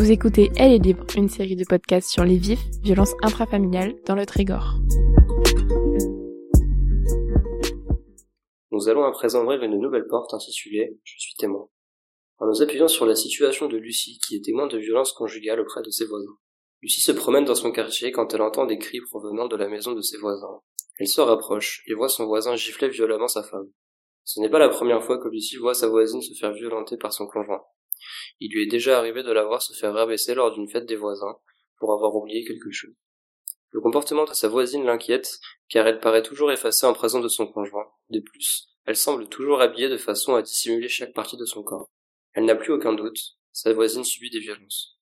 Vous écoutez Elle est libre, une série de podcasts sur les vifs, violences intrafamiliales dans le Trégor. Nous allons à présent ouvrir une nouvelle porte intitulée Je suis témoin. En nous appuyant sur la situation de Lucie, qui est témoin de violences conjugales auprès de ses voisins. Lucie se promène dans son quartier quand elle entend des cris provenant de la maison de ses voisins. Elle se rapproche et voit son voisin gifler violemment sa femme. Ce n'est pas la première fois que Lucie voit sa voisine se faire violenter par son conjoint. Il lui est déjà arrivé de la voir se faire rabaisser lors d'une fête des voisins, pour avoir oublié quelque chose. Le comportement de sa voisine l'inquiète, car elle paraît toujours effacée en présence de son conjoint. De plus, elle semble toujours habillée de façon à dissimuler chaque partie de son corps. Elle n'a plus aucun doute, sa voisine subit des violences.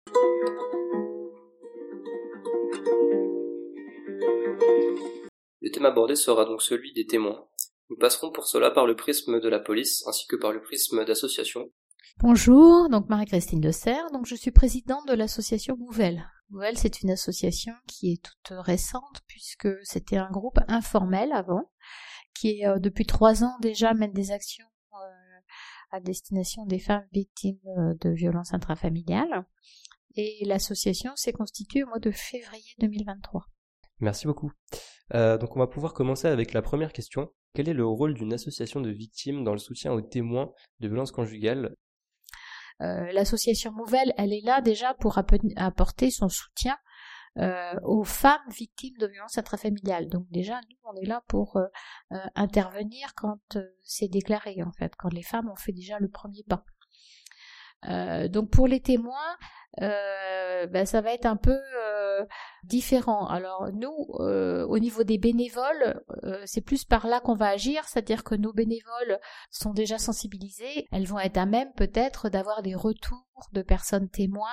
Le thème abordé sera donc celui des témoins. Nous passerons pour cela par le prisme de la police ainsi que par le prisme d'associations Bonjour, donc Marie-Christine Serre, donc je suis présidente de l'association Nouvelle. Nouvelle, c'est une association qui est toute récente puisque c'était un groupe informel avant, qui euh, depuis trois ans déjà mène des actions euh, à destination des femmes victimes euh, de violences intrafamiliales. Et l'association s'est constituée au mois de février 2023. Merci beaucoup. donc on va pouvoir commencer avec la première question. Quel est le rôle d'une association de victimes dans le soutien aux témoins de violences conjugales l'association Nouvelle, elle est là déjà pour apporter son soutien euh, aux femmes victimes de violences intrafamiliales. Donc déjà, nous, on est là pour euh, intervenir quand c'est déclaré, en fait, quand les femmes ont fait déjà le premier pas. donc pour les témoins, ben, ça va être un peu différents. Alors nous, euh, au niveau des bénévoles, euh, c'est plus par là qu'on va agir, c'est-à-dire que nos bénévoles sont déjà sensibilisés, elles vont être à même peut-être d'avoir des retours de personnes témoins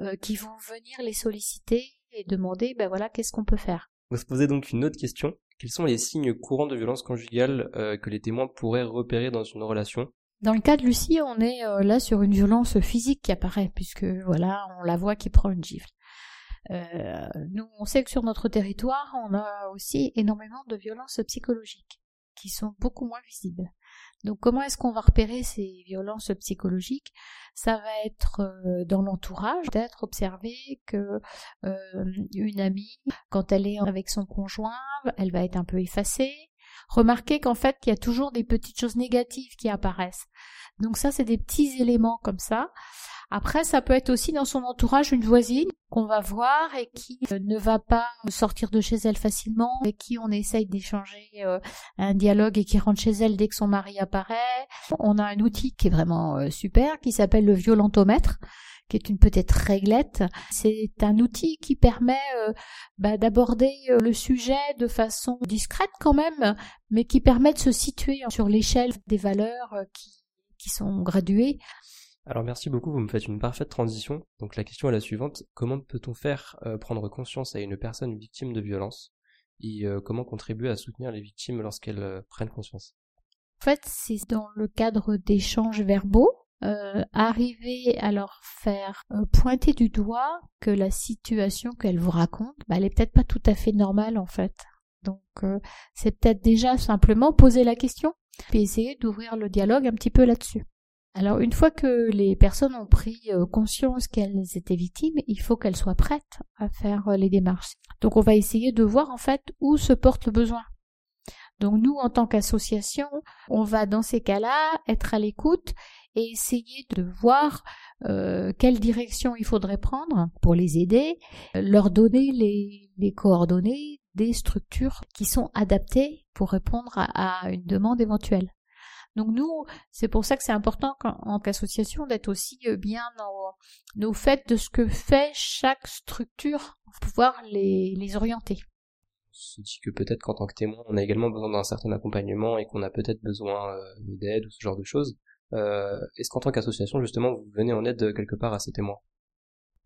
euh, qui vont venir les solliciter et demander, ben voilà, qu'est-ce qu'on peut faire. Vous se posez donc une autre question. Quels sont les signes courants de violence conjugale que les témoins pourraient repérer dans une relation? Dans le cas de Lucie, on est là sur une violence physique qui apparaît, puisque voilà, on la voit qui prend une gifle. Euh, nous, on sait que sur notre territoire, on a aussi énormément de violences psychologiques qui sont beaucoup moins visibles. Donc comment est-ce qu'on va repérer ces violences psychologiques? Ça va être euh, dans l'entourage, d'être observé que euh, une amie, quand elle est avec son conjoint, elle va être un peu effacée. Remarquez qu'en fait, il y a toujours des petites choses négatives qui apparaissent. Donc ça, c'est des petits éléments comme ça. Après, ça peut être aussi dans son entourage une voisine qu'on va voir et qui euh, ne va pas sortir de chez elle facilement, avec qui on essaye d'échanger euh, un dialogue et qui rentre chez elle dès que son mari apparaît. On a un outil qui est vraiment euh, super, qui s'appelle le violentomètre qui est une petite réglette. C'est un outil qui permet bah, d'aborder le sujet de façon discrète quand même, mais qui permet de se situer sur l'échelle des valeurs qui, qui sont graduées. Alors merci beaucoup, vous me faites une parfaite transition. Donc la question est la suivante, comment peut-on faire euh, prendre conscience à une personne victime de violence? Et euh, comment contribuer à soutenir les victimes lorsqu'elles euh, prennent conscience? En fait, c'est dans le cadre d'échanges verbaux, arriver à leur faire pointer du doigt que la situation qu'elles vous racontent, bah, elle est peut-être pas tout à fait normale en fait. Donc c'est peut-être déjà simplement poser la question, puis essayer d'ouvrir le dialogue un petit peu là-dessus. Alors une fois que les personnes ont pris euh, conscience qu'elles étaient victimes, il faut qu'elles soient prêtes à faire euh, les démarches. Donc on va essayer de voir en fait où se porte le besoin. Donc nous, en tant qu'association, on va dans ces cas-là être à l'écoute et essayer de voir euh, quelle direction il faudrait prendre pour les aider, leur donner les, coordonnées des structures qui sont adaptées pour répondre à une demande éventuelle. Donc nous, c'est pour ça que c'est important en qu'association d'être aussi euh, bien nos faits de ce que fait chaque structure pour pouvoir les, les orienter. Se dit que peut-être qu'en tant que témoin, on a également besoin d'un certain accompagnement et qu'on a peut-être besoin euh, d'aide ou ce genre de choses. Euh, est-ce qu'en tant qu'association, justement, vous venez en aide quelque part à ces témoins?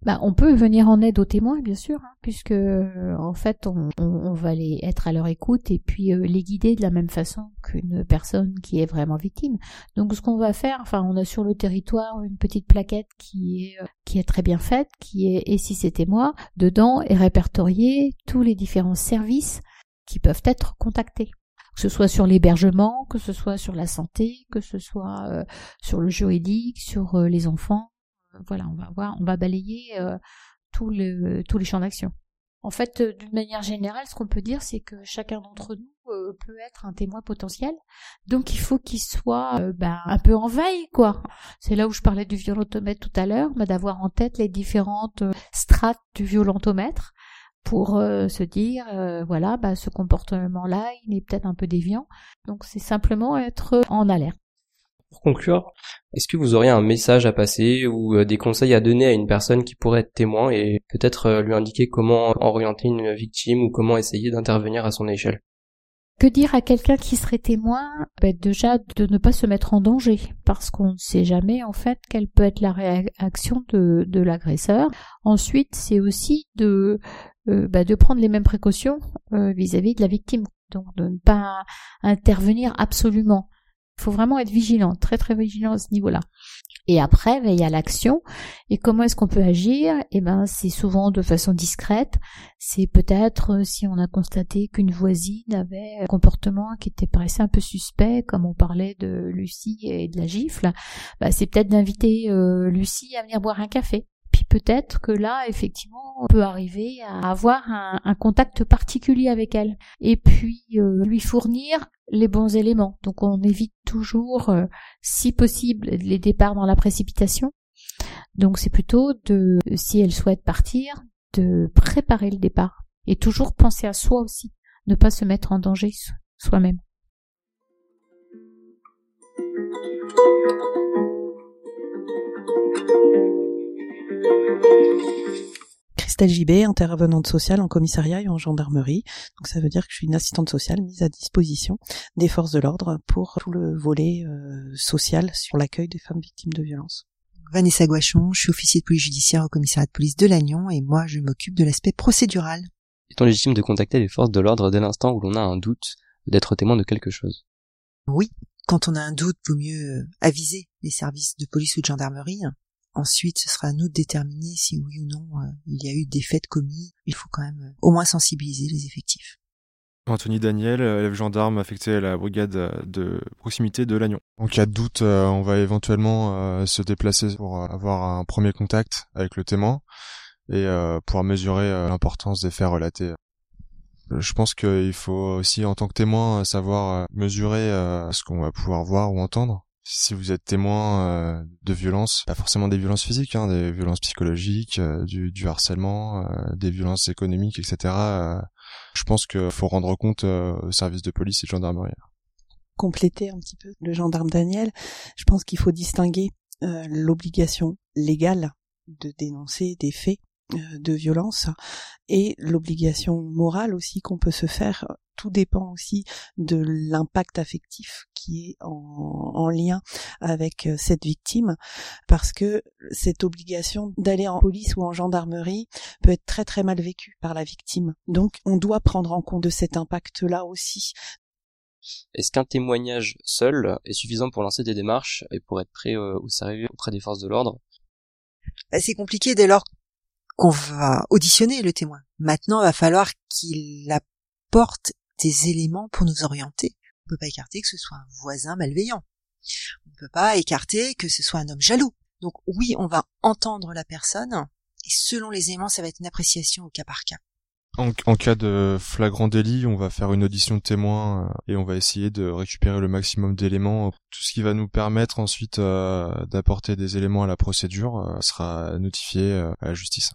Bah, on peut venir en aide aux témoins, bien sûr, hein, puisque euh, en fait, on, on, va les être à leur écoute et puis euh, les guider de la même façon qu'une personne qui est vraiment victime. Donc, ce qu'on va faire, enfin, on a sur le territoire une petite plaquette qui est euh, qui est très bien faite, qui est et si c'était moi, dedans est répertorié tous les différents services qui peuvent être contactés. Que ce soit sur l'hébergement, que ce soit sur la santé, que ce soit sur le juridique, sur les enfants, voilà, on va voir, on va balayer tous les champs d'action. En fait, d'une manière générale, ce qu'on peut dire, c'est que chacun d'entre nous peut être un témoin potentiel. Donc, il faut qu'il soit ben, un peu en veille, quoi. C'est là où je parlais du violentomètre tout à l'heure, mais d'avoir en tête les différentes strates du violentomètre pour euh, se dire euh, voilà bah, ce comportement là il est peut-être un peu déviant donc c'est simplement être en alerte pour conclure est-ce que vous auriez un message à passer ou euh, des conseils à donner à une personne qui pourrait être témoin et peut-être lui indiquer comment orienter une victime ou comment essayer d'intervenir à son échelle? Que dire à quelqu'un qui serait témoin? Bah, Déjà de ne pas se mettre en danger, parce qu'on ne sait jamais en fait quelle peut être la réaction de, l'agresseur. Ensuite, c'est aussi de euh, bah, de prendre les mêmes précautions euh, vis-à-vis de la victime, donc de ne pas intervenir absolument. Il faut vraiment être vigilant, très très vigilant à ce niveau-là. Et après, ben, il y a l'action. Et comment est-ce qu'on peut agir? Eh ben, c'est souvent de façon discrète. C'est peut-être euh, si on a constaté qu'une voisine avait un comportement qui était paraissait un peu suspect, comme on parlait de Lucie et de la gifle, ben, c'est peut-être d'inviter Lucie à venir boire un café peut-être que là, effectivement, on peut arriver à avoir un, contact particulier avec elle. Et puis euh, lui fournir les bons éléments. Donc on évite toujours, euh, si possible, les départs dans la précipitation. Donc c'est plutôt de, si elle souhaite partir, de préparer le départ. Et toujours penser à soi aussi, ne pas se mettre en danger soi-même. Christelle Gibet, intervenante sociale en commissariat et en gendarmerie. Donc ça veut dire que je suis une assistante sociale mise à disposition des forces de l'ordre pour tout le volet euh, social sur l'accueil des femmes victimes de violences. Vanessa Guachon, je suis officier de police judiciaire au commissariat de police de Lannion et moi je m'occupe de l'aspect procédural. Est-on légitime de contacter les forces de l'ordre dès l'instant où l'on a un doute d'être témoin de quelque chose? Oui, quand on a un doute, vaut mieux aviser les services de police ou de gendarmerie Ensuite, ce sera à nous de déterminer si oui ou non euh, il y a eu des faits commis. Il faut quand même euh, au moins sensibiliser les effectifs. Anthony Daniel, euh, élève gendarme affecté à la brigade de proximité de Lannion. En cas de doute, on va éventuellement se déplacer pour avoir un premier contact avec le témoin et pouvoir mesurer l'importance des faits relatés. Je pense qu'il faut aussi, en tant que témoin, savoir mesurer ce qu'on va pouvoir voir ou entendre si vous êtes témoin euh, de violences, pas forcément des violences physiques, hein, des violences psychologiques, euh, du, harcèlement, euh, des violences économiques, etc. je pense qu'il faut rendre compte aux services de police et de gendarmerie. Compléter un petit peu le gendarme Daniel, je pense qu'il faut distinguer l'obligation légale de dénoncer des faits de violence et l'obligation morale aussi qu'on peut se faire tout dépend aussi de l'impact affectif qui est en, lien avec euh, cette victime, parce que cette obligation d'aller en police ou en gendarmerie peut être très très mal vécue par la victime. Donc on doit prendre en compte de cet impact-là aussi. Est-ce qu'un témoignage seul est suffisant pour lancer des démarches et pour être prêt euh, au sérieux auprès des forces de l'ordre? Bah, C'est compliqué dès lors qu'on va auditionner le témoin. Maintenant, il va falloir qu'il apporte des éléments pour nous orienter. On ne peut pas écarter que ce soit un voisin malveillant. On ne peut pas écarter que ce soit un homme jaloux. Donc oui, on va entendre la personne, et selon les éléments, ça va être une appréciation au cas par cas. En, cas de flagrant délit, on va faire une audition de témoin euh, et on va essayer de récupérer le maximum d'éléments. Tout ce qui va nous permettre ensuite euh, d'apporter des éléments à la procédure euh, sera notifié à la justice.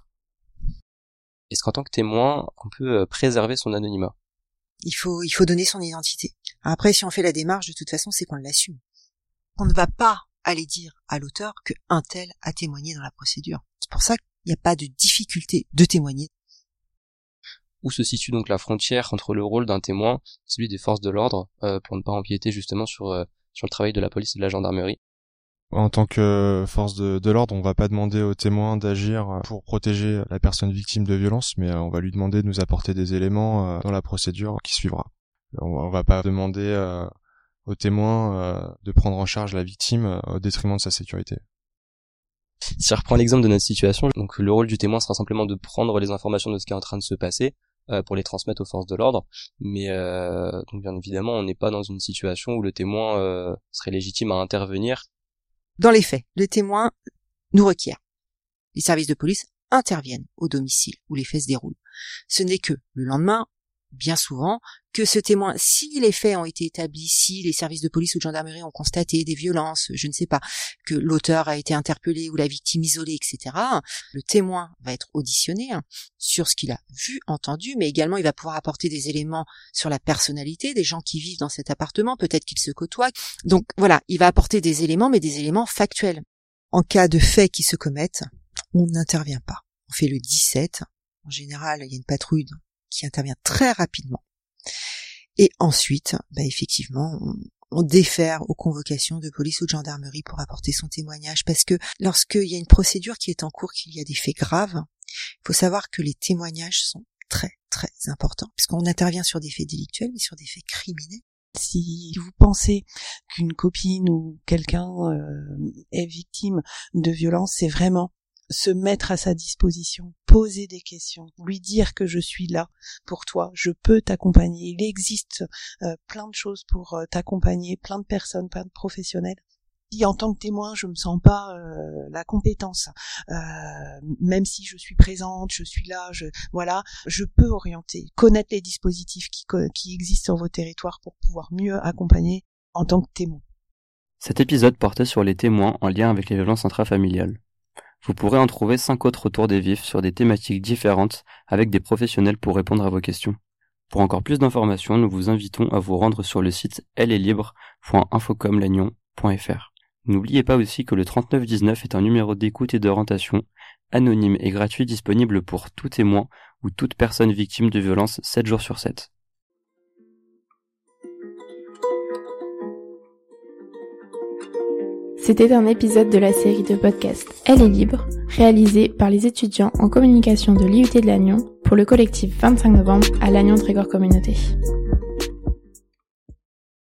Est-ce qu'en tant que témoin, on peut préserver son anonymat? Il faut, il faut donner son identité. Après, si on fait la démarche, de toute façon, c'est qu'on l'assume. On ne va pas aller dire à l'auteur que un tel a témoigné dans la procédure. C'est pour ça qu'il n'y a pas de difficulté de témoigner. Où se situe donc la frontière entre le rôle d'un témoin, celui des forces de l'ordre, euh, pour ne pas empiéter justement sur, euh, sur le travail de la police et de la gendarmerie? En tant que force de, l'ordre, on va pas demander au témoin d'agir pour protéger la personne victime de violence, mais euh, on va lui demander de nous apporter des éléments euh, dans la procédure qui suivra. On va pas demander euh, au témoin de prendre en charge la victime au détriment de sa sécurité. Si je reprends l'exemple de notre situation, donc le rôle du témoin sera simplement de prendre les informations de ce qui est en train de se passer pour les transmettre aux forces de l'ordre, mais donc bien évidemment on n'est pas dans une situation où le témoin serait légitime à intervenir dans les faits, le témoin nous requiert. les services de police interviennent au domicile où les faits se déroulent. Ce n'est que le lendemain bien souvent que ce témoin, si les faits ont été établis, si les services de police ou de gendarmerie ont constaté des violences, je ne sais pas, que l'auteur a été interpellé ou la victime isolée, etc., le témoin va être auditionné hein, sur ce qu'il a vu, entendu, mais également il va pouvoir apporter des éléments sur la personnalité des gens qui vivent dans cet appartement, peut-être qu'ils se côtoient. Donc voilà, il va apporter des éléments, mais des éléments factuels. En cas de faits qui se commettent, on n'intervient pas. On fait le 17. En général, il y a une patrouille qui intervient très rapidement. Et ensuite, bah effectivement, on, défère aux convocations de police ou de gendarmerie pour apporter son témoignage, parce que lorsqu'il y a une procédure qui est en cours, qu'il y a des faits graves, il faut savoir que les témoignages sont très très importants, puisqu'on intervient sur des faits délictuels, mais sur des faits criminels. Si vous pensez qu'une copine ou quelqu'un euh, est victime de violence, c'est vraiment se mettre à sa disposition, poser des questions, lui dire que je suis là pour toi, je peux t'accompagner. Il existe euh, plein de choses pour euh, t'accompagner, plein de personnes, plein de professionnels. Si en tant que témoin, je me sens pas euh, la compétence, même si je suis présente, je suis là, je voilà, je peux orienter, connaître les dispositifs qui, qui existent sur vos territoires pour pouvoir mieux accompagner en tant que témoin. Cet épisode portait sur les témoins en lien avec les violences intrafamiliales. Vous pourrez en trouver cinq autres autour des vifs sur des thématiques différentes avec des professionnels pour répondre à vos questions. Pour encore plus d'informations, nous vous invitons à vous rendre sur le site ellestlibre.infocomlagnon.fr. N'oubliez pas aussi que le 3919 est un numéro d'écoute et d'orientation anonyme et gratuit disponible pour tout témoin ou toute personne victime de violence 7 jours sur 7. C'était un épisode de la série de podcasts Elle est libre, réalisé par les étudiants en communication de l'IUT de Lannion pour le collectif 25 novembre à Lannion Trégor Communauté.